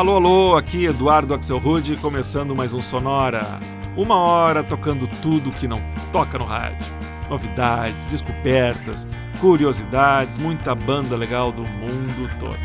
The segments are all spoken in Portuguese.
Alô, alô, aqui Eduardo Axel Rude, começando mais um Sonora. Uma hora tocando tudo que não toca no rádio. Novidades, descobertas, curiosidades, muita banda legal do mundo todo.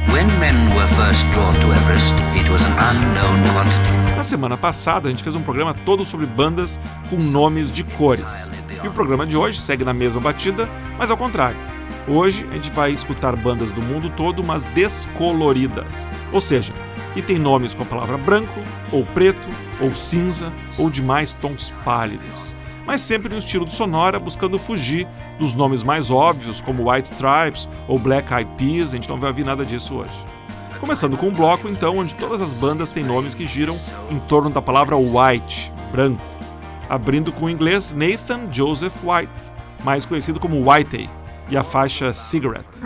Na semana passada, a gente fez um programa todo sobre bandas com nomes de cores. E o programa de hoje segue na mesma batida, mas ao contrário. Hoje a gente vai escutar bandas do mundo todo, mas descoloridas. Ou seja, que tem nomes com a palavra branco, ou preto, ou cinza, ou de mais tons pálidos. Mas sempre no estilo do Sonora, buscando fugir dos nomes mais óbvios, como White Stripes ou Black Eyed Peas, a gente não vai ouvir nada disso hoje. Começando com um bloco, então, onde todas as bandas têm nomes que giram em torno da palavra white, branco. Abrindo com o inglês Nathan Joseph White, mais conhecido como Whitey, e a faixa Cigarette.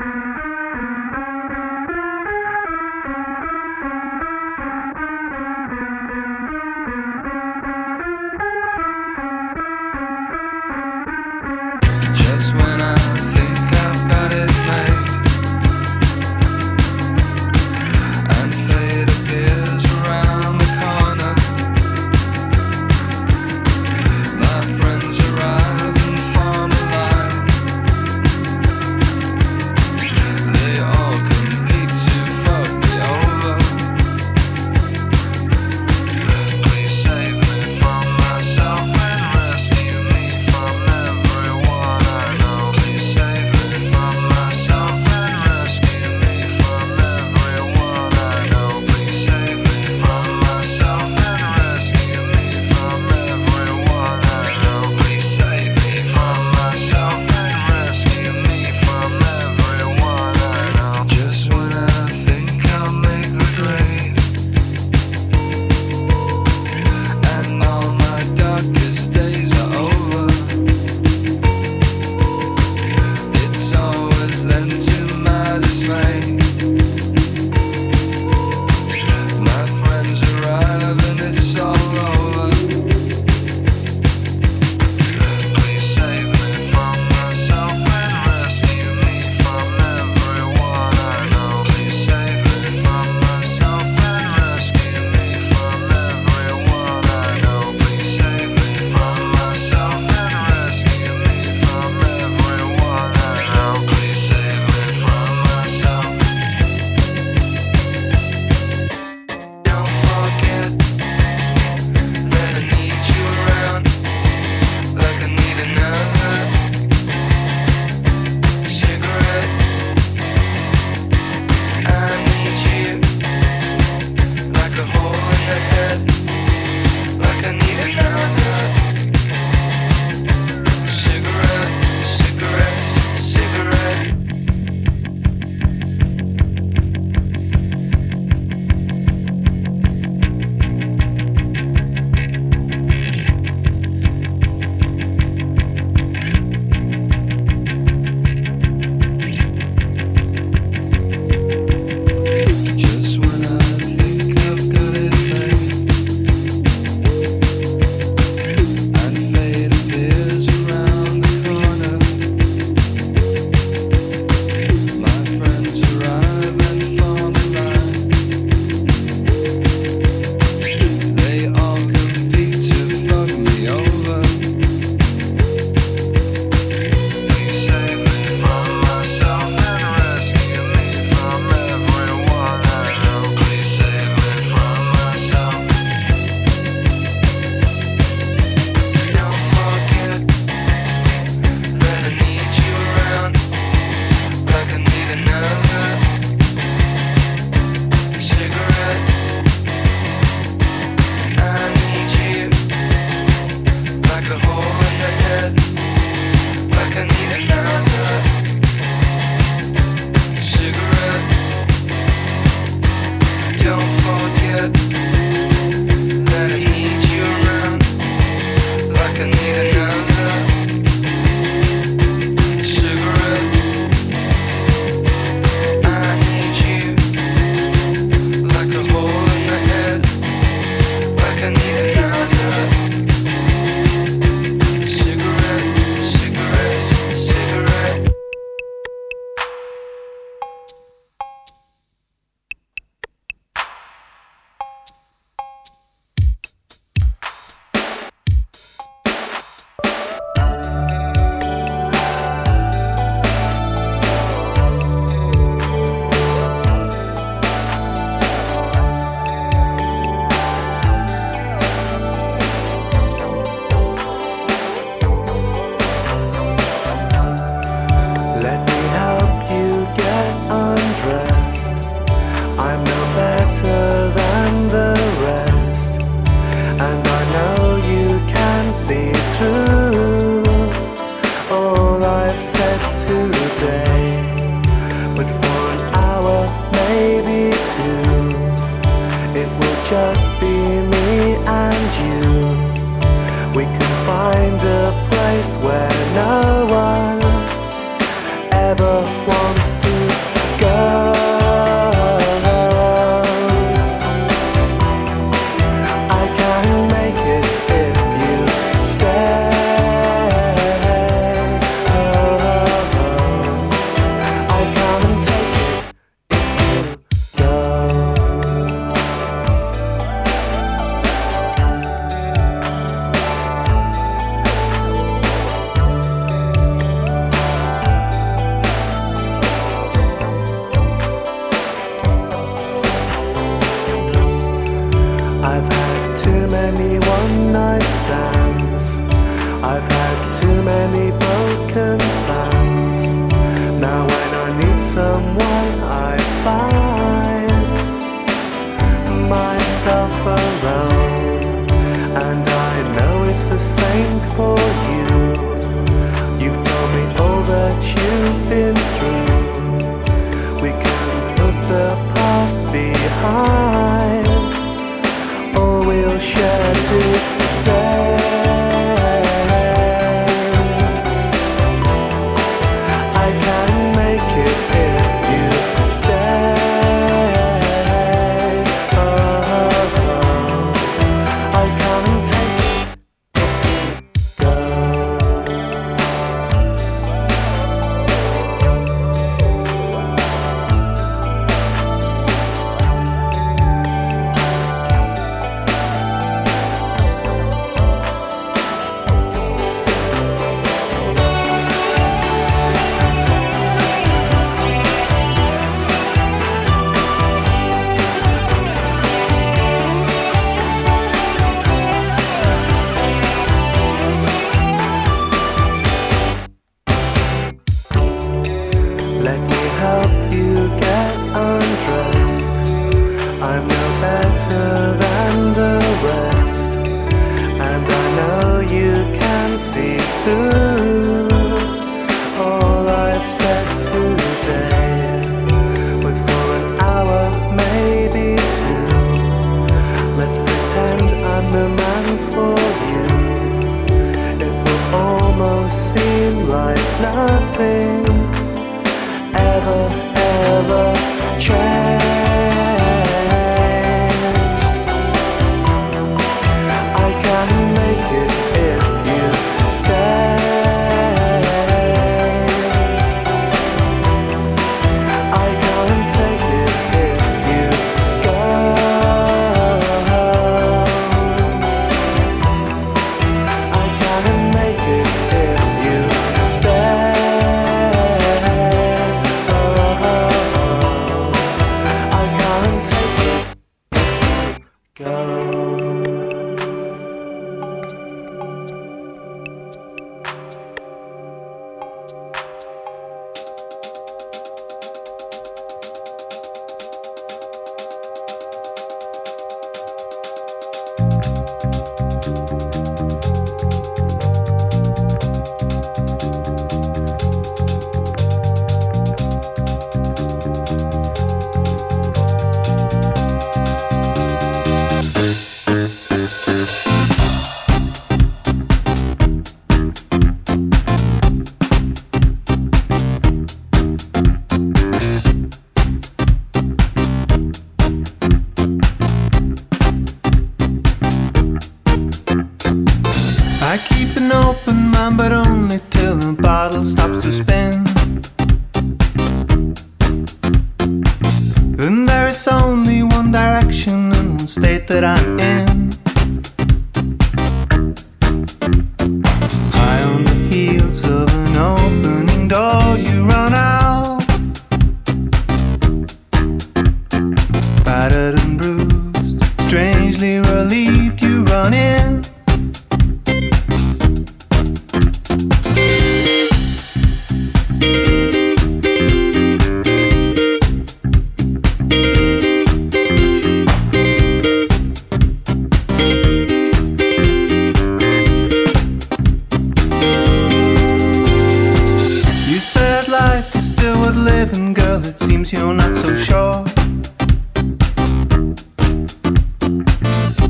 Girl. It seems you're not so sure.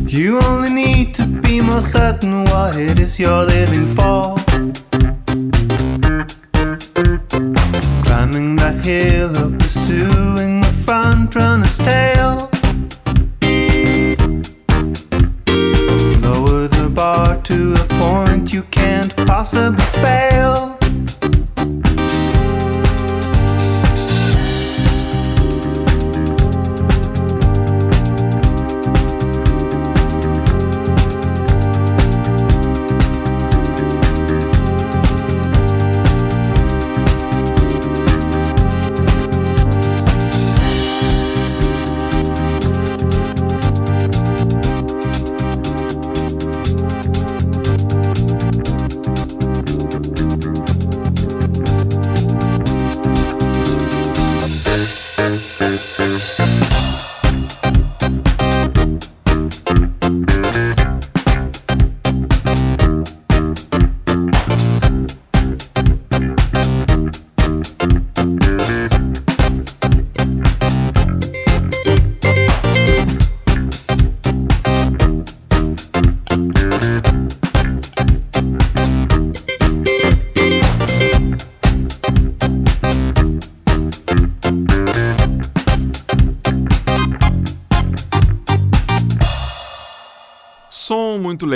You only need to be more certain what it is you're living for. Climbing that hill or pursuing the front runner's tail. Lower the bar to a point you can't possibly fail.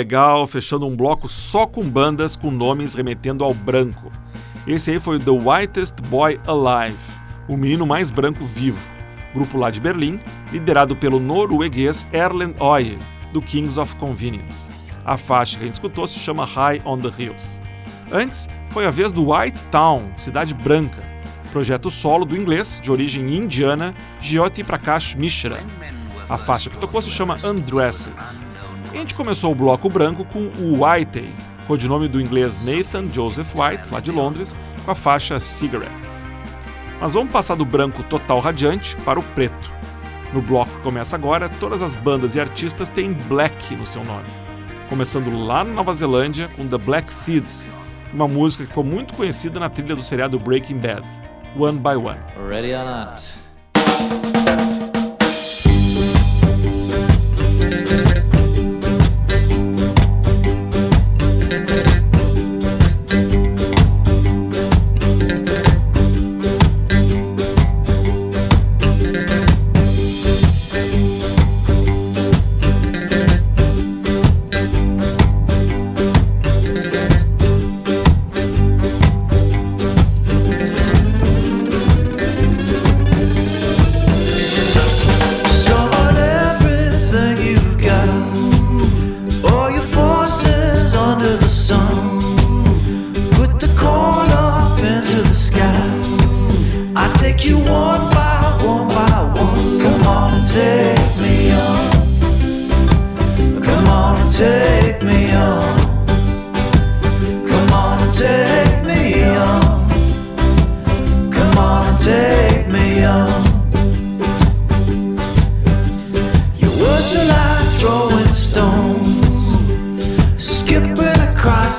Legal, fechando um bloco só com bandas com nomes remetendo ao branco. Esse aí foi The Whitest Boy Alive, o menino mais branco vivo, grupo lá de Berlim, liderado pelo norueguês Erlend Øye, do Kings of Convenience. A faixa que a gente escutou se chama High on the Hills. Antes, foi a vez do White Town, Cidade Branca, projeto solo do inglês, de origem indiana, Jyoti Prakash Mishra. A faixa que tocou se chama Undressed. A gente começou o bloco branco com o Whitey, codinome do inglês Nathan Joseph White, lá de Londres, com a faixa Cigarette. Mas vamos passar do branco total radiante para o preto. No bloco que começa agora, todas as bandas e artistas têm Black no seu nome. Começando lá na Nova Zelândia com The Black Seeds, uma música que ficou muito conhecida na trilha do seriado Breaking Bad, One by One. Ready or not.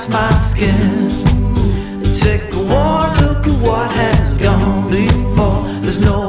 My skin. Take one look at what has gone before. There's no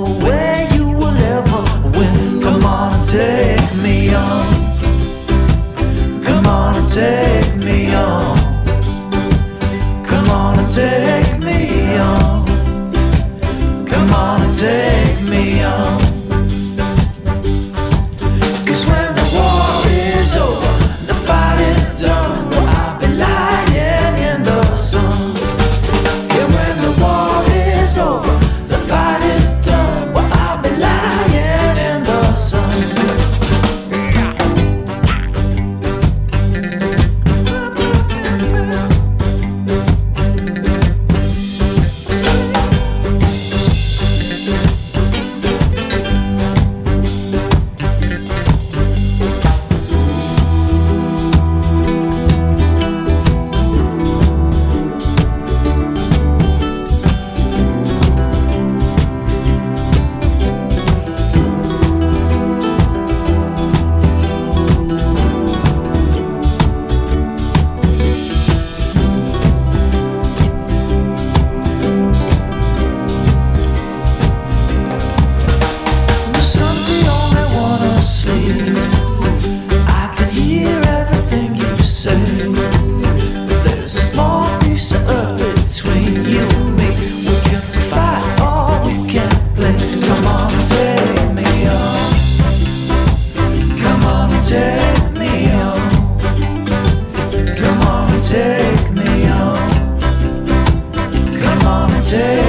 take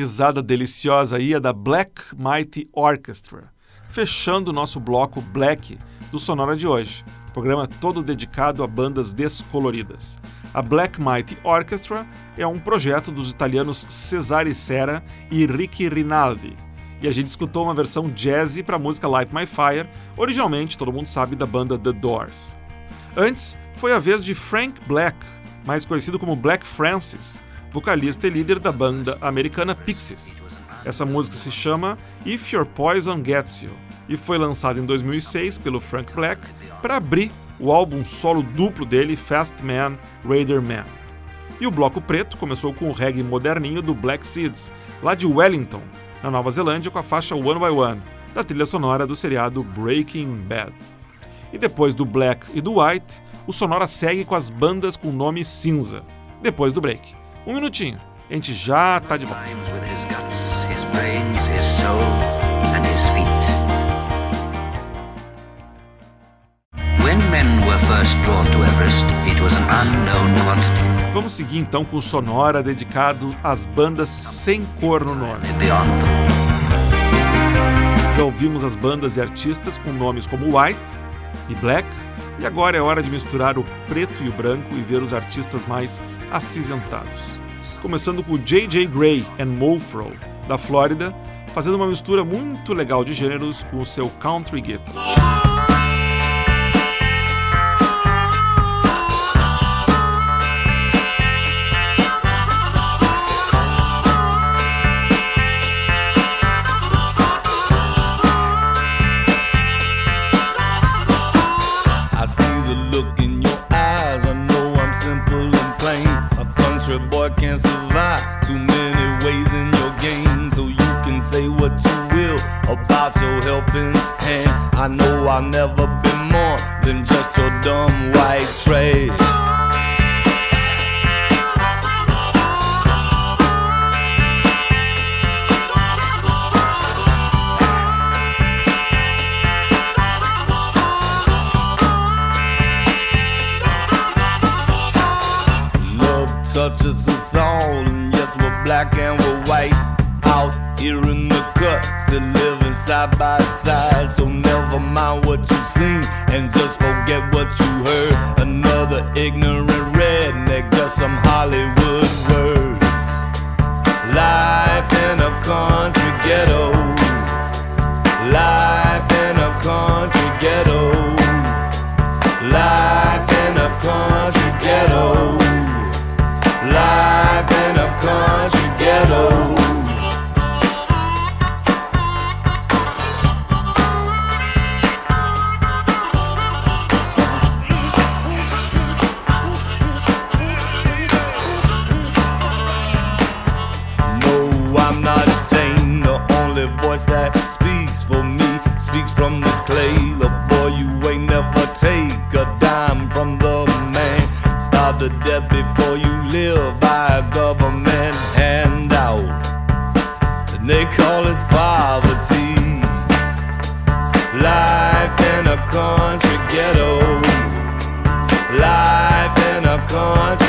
risada deliciosa aí é da Black Mighty Orchestra, fechando o nosso bloco Black do Sonora de hoje, programa todo dedicado a bandas descoloridas. A Black Mighty Orchestra é um projeto dos italianos Cesare Serra e Ricky Rinaldi. E a gente escutou uma versão jazzy para a música Light My Fire, originalmente, todo mundo sabe, da banda The Doors. Antes, foi a vez de Frank Black, mais conhecido como Black Francis, vocalista e líder da banda americana Pixies. Essa música se chama If Your Poison Gets You e foi lançada em 2006 pelo Frank Black para abrir o álbum solo duplo dele, Fast Man, Raider Man. E o bloco preto começou com o reggae moderninho do Black Seeds, lá de Wellington, na Nova Zelândia, com a faixa One by One, da trilha sonora do seriado Breaking Bad. E depois do Black e do White, o Sonora segue com as bandas com nome cinza, depois do break. Um minutinho, a gente já tá de volta. Vamos seguir então com o Sonora dedicado às bandas sem cor no nome. Já ouvimos as bandas e artistas com nomes como White e Black, e agora é hora de misturar o preto e o branco e ver os artistas mais acinzentados. Começando com J.J. Gray and Mofro, da Flórida, fazendo uma mistura muito legal de gêneros com o seu country guitar. I know I'll never Life in a country ghetto. Life in a country ghetto. Life in a country ghetto. Take a dime from the man. Starve to death before you live by a government handout. And they call it poverty. Life in a country ghetto. Life in a country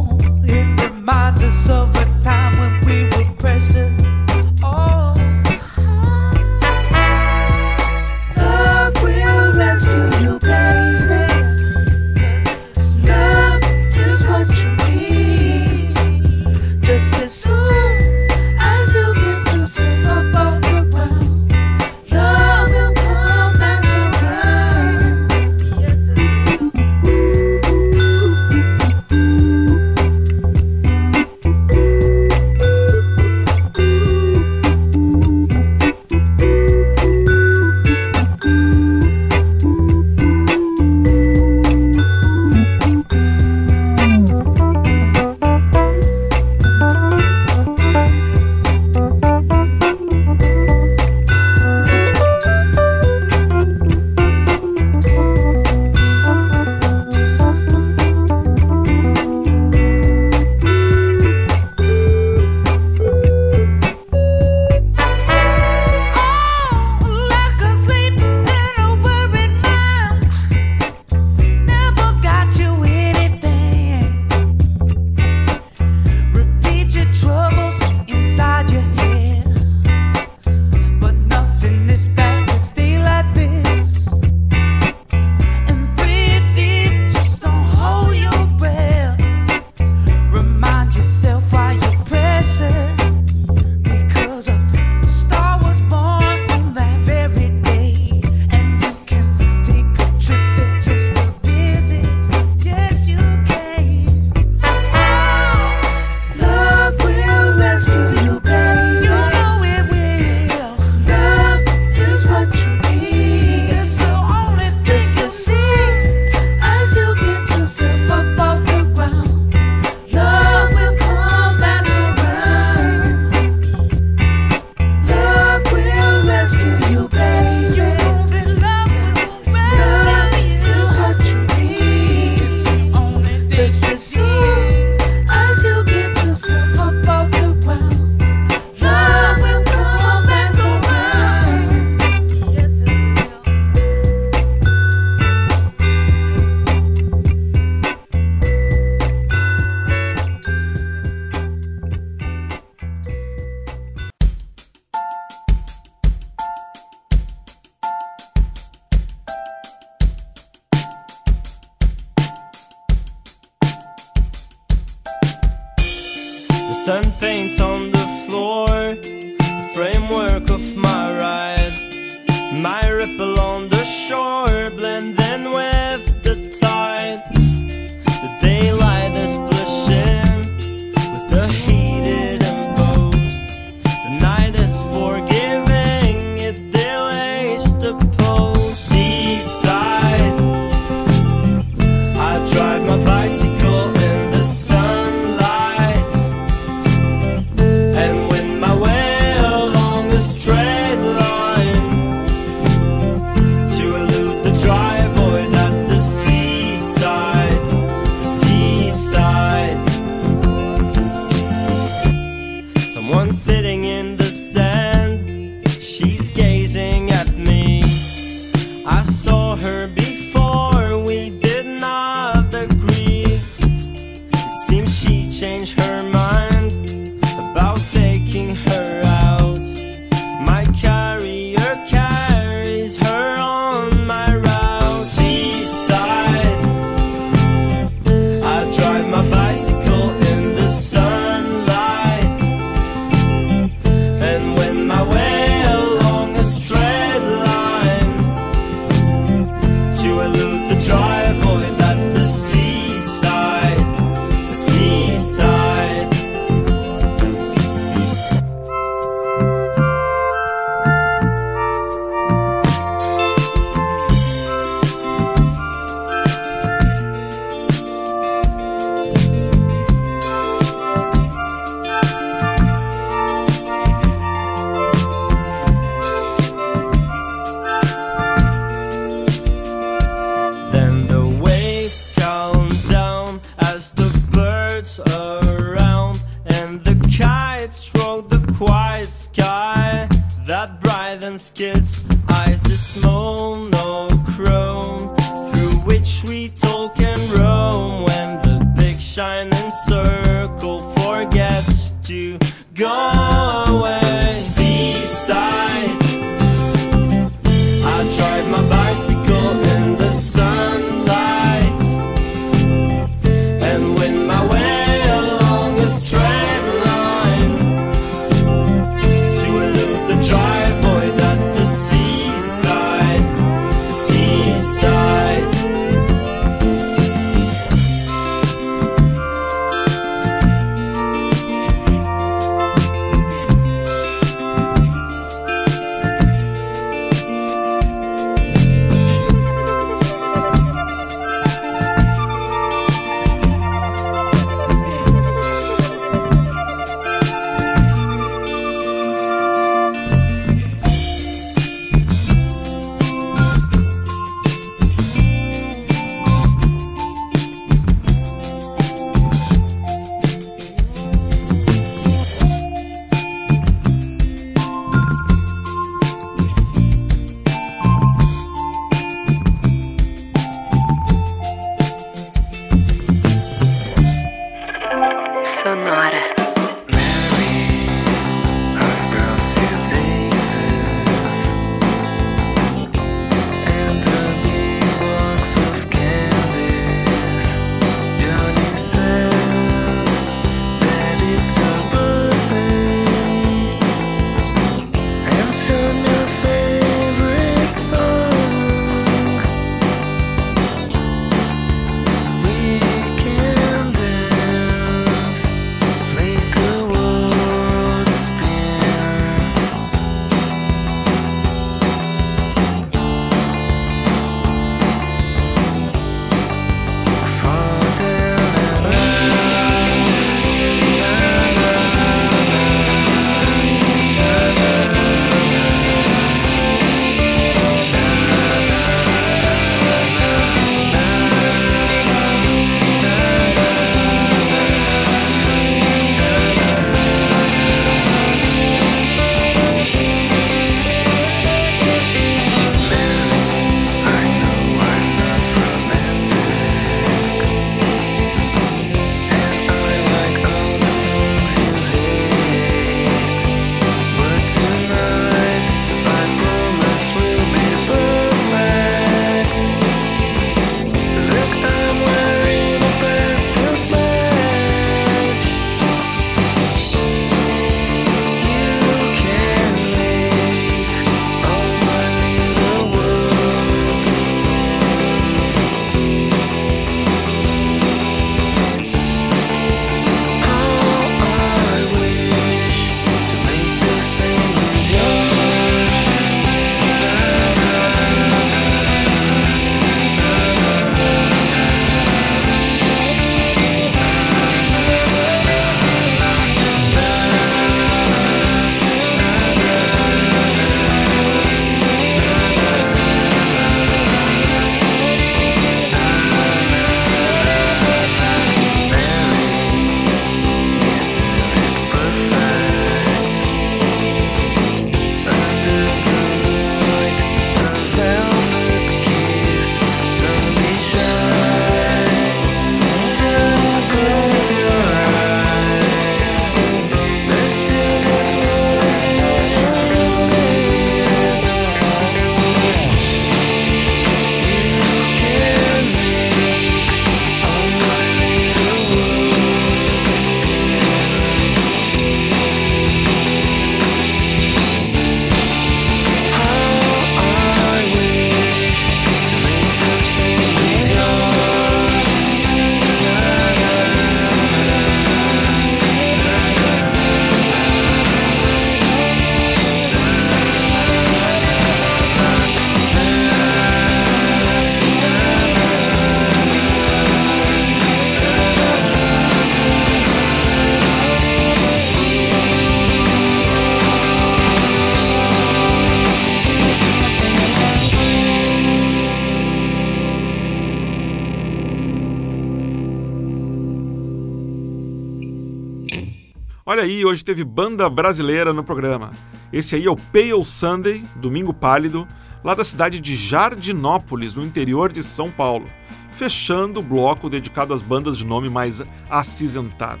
hoje teve banda brasileira no programa. Esse aí é o Pale Sunday, Domingo Pálido, lá da cidade de Jardinópolis, no interior de São Paulo, fechando o bloco dedicado às bandas de nome mais acinzentado.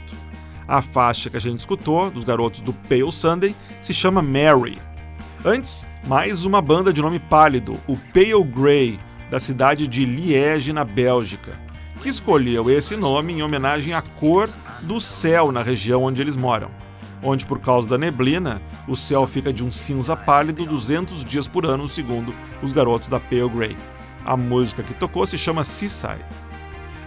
A faixa que a gente escutou, dos garotos do Pale Sunday, se chama Mary. Antes, mais uma banda de nome pálido, o Pale Grey, da cidade de Liege, na Bélgica, que escolheu esse nome em homenagem à cor do céu na região onde eles moram onde, por causa da neblina, o céu fica de um cinza pálido 200 dias por ano, segundo os garotos da Pale Grey. A música que tocou se chama Seaside.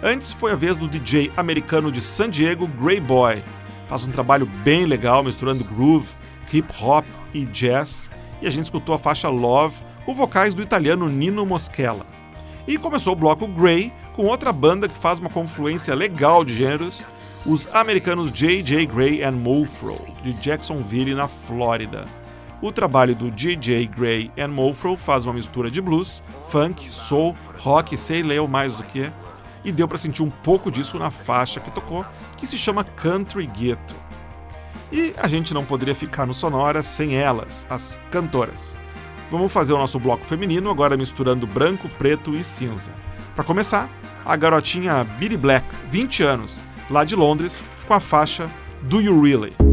Antes foi a vez do DJ americano de San Diego, Grey Boy. Faz um trabalho bem legal misturando groove, hip hop e jazz, e a gente escutou a faixa Love com vocais do italiano Nino Moschella. E começou o bloco Grey com outra banda que faz uma confluência legal de gêneros os americanos J.J. Gray and Mulfro, de Jacksonville, na Flórida. O trabalho do J.J. Gray and Mulfro faz uma mistura de blues, funk, soul, rock, sei lá mais do que, e deu para sentir um pouco disso na faixa que tocou, que se chama Country Ghetto. E a gente não poderia ficar no Sonora sem elas, as cantoras. Vamos fazer o nosso bloco feminino agora misturando branco, preto e cinza. Para começar, a garotinha Billy Black, 20 anos, lá de Londres, com a faixa Do You Really?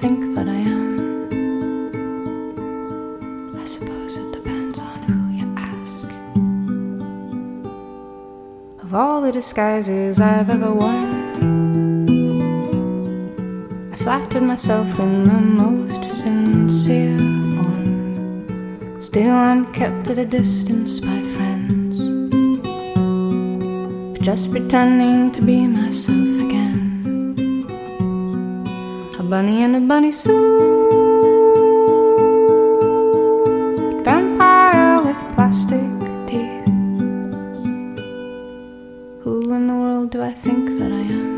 think that I am. I suppose it depends on who you ask. Of all the disguises I've ever worn, I flattered myself in the most sincere form. Still, I'm kept at a distance by friends. Just pretending to be myself bunny in a bunny suit, vampire with plastic teeth. Who in the world do I think that I am?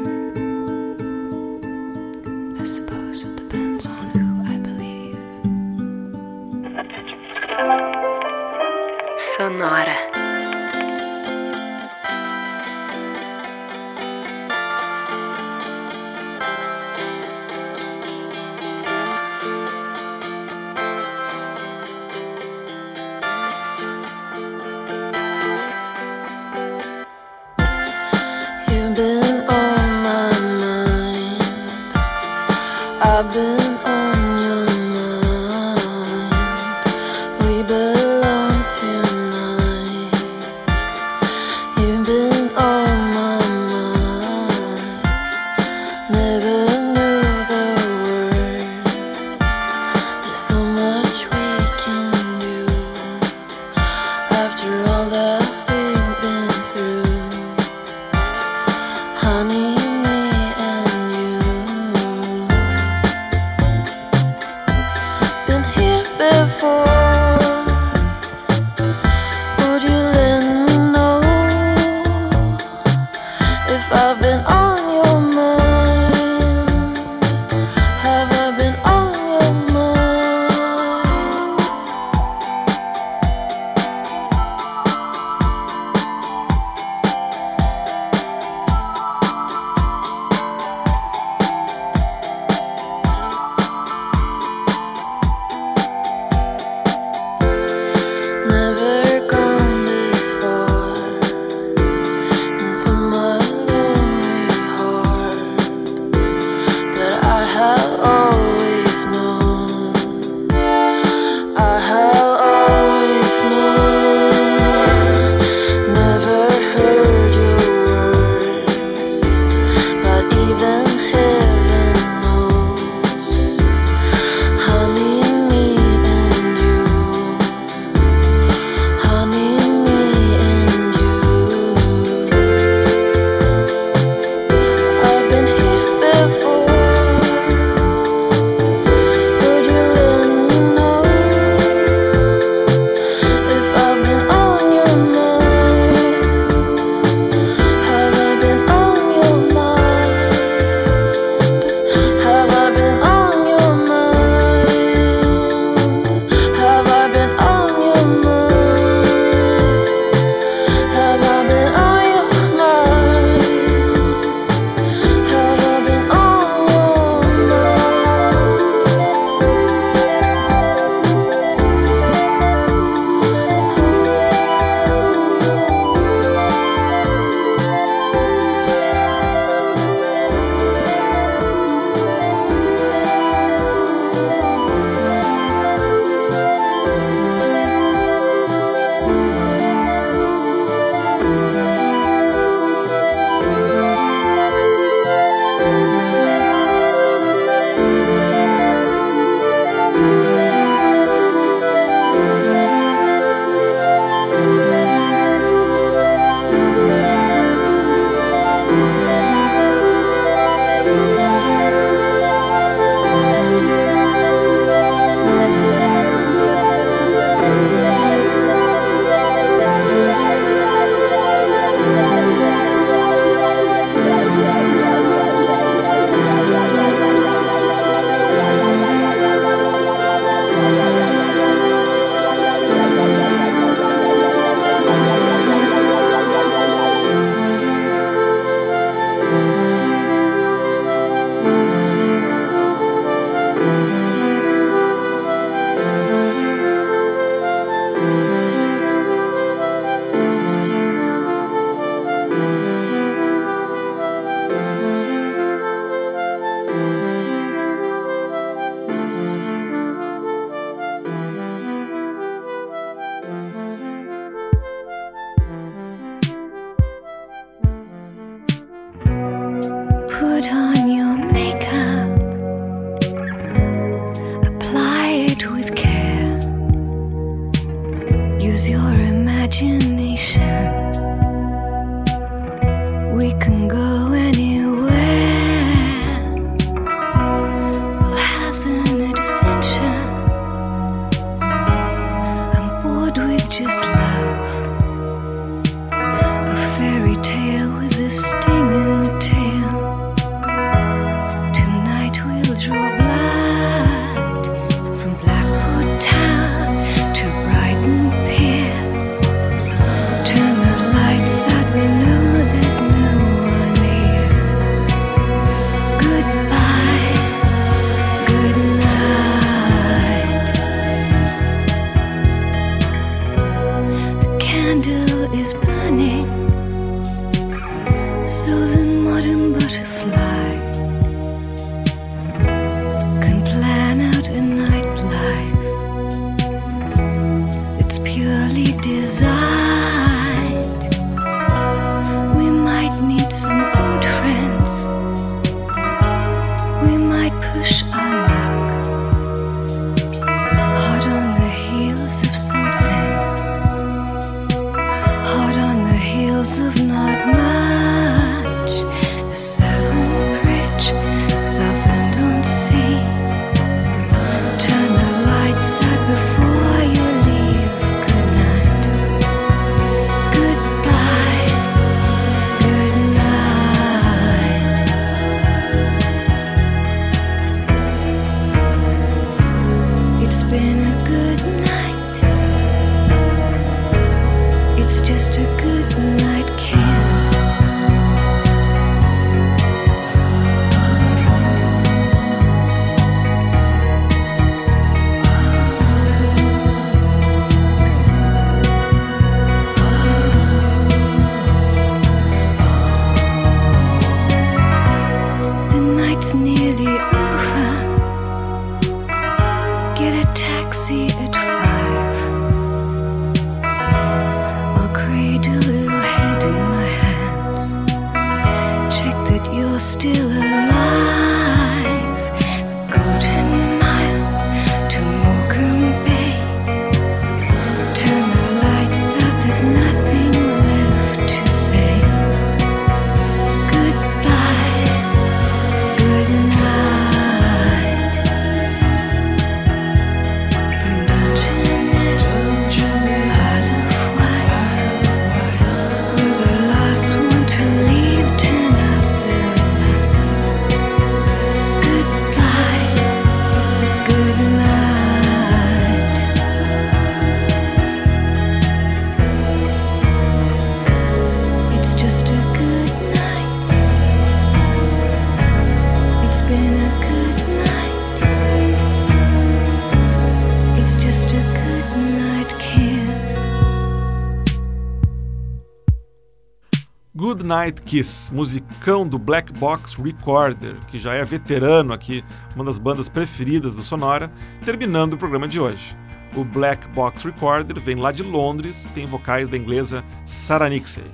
Good Night Kiss, musicão do Black Box Recorder, que já é veterano aqui, uma das bandas preferidas do Sonora, terminando o programa de hoje. O Black Box Recorder vem lá de Londres, tem vocais da inglesa Sarah Nixey.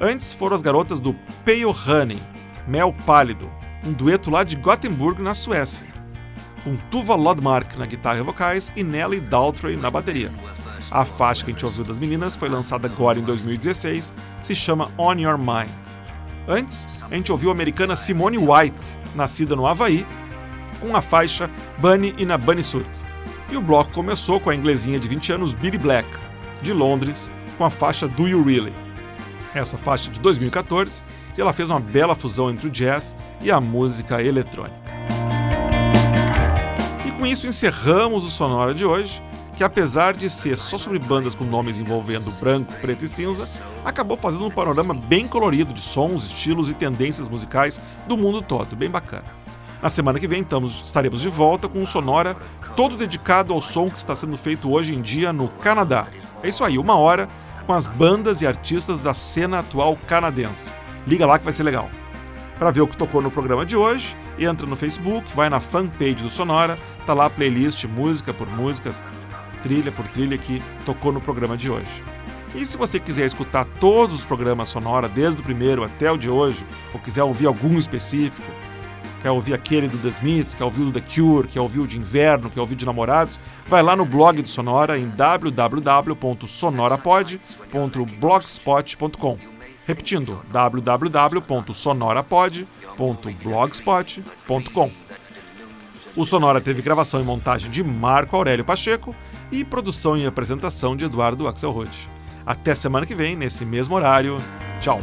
Antes foram as garotas do Pale Honey, Mel Pálido, um dueto lá de Gothenburg, na Suécia, com Tuva Lodmark na guitarra e vocais e Nelly Daltrey na bateria. A faixa que a gente ouviu das meninas foi lançada agora em 2016, se chama On Your Mind. Antes, a gente ouviu a americana Simone White, nascida no Havaí, com a faixa Bunny in a Bunny Suit. E o bloco começou com a inglesinha de 20 anos Billy Black, de Londres, com a faixa Do You Really? Essa faixa é de 2014 e ela fez uma bela fusão entre o jazz e a música eletrônica. E com isso encerramos o Sonora de hoje, que apesar de ser só sobre bandas com nomes envolvendo branco, preto e cinza, acabou fazendo um panorama bem colorido de sons, estilos e tendências musicais do mundo todo, bem bacana. Na semana que vem, então, estaremos de volta com um Sonora todo dedicado ao som que está sendo feito hoje em dia no Canadá. É isso aí, uma hora com as bandas e artistas da cena atual canadense. Liga lá que vai ser legal. Para ver o que tocou no programa de hoje, entra no Facebook, vai na fanpage do Sonora, tá lá a playlist música por música, trilha por trilha que tocou no programa de hoje. E se você quiser escutar todos os programas Sonora, desde o primeiro até o de hoje, ou quiser ouvir algum específico, quer ouvir aquele do The Smiths, quer ouvir o The Cure, quer ouvir o de Inverno, quer ouvir de Namorados, vai lá no blog do Sonora em www.sonorapod.blogspot.com. Repetindo, www.sonorapod.blogspot.com. O Sonora teve gravação e montagem de Marco Aurélio Pacheco e produção e apresentação de Eduardo Axelrod. Até semana que vem, nesse mesmo horário. Tchau!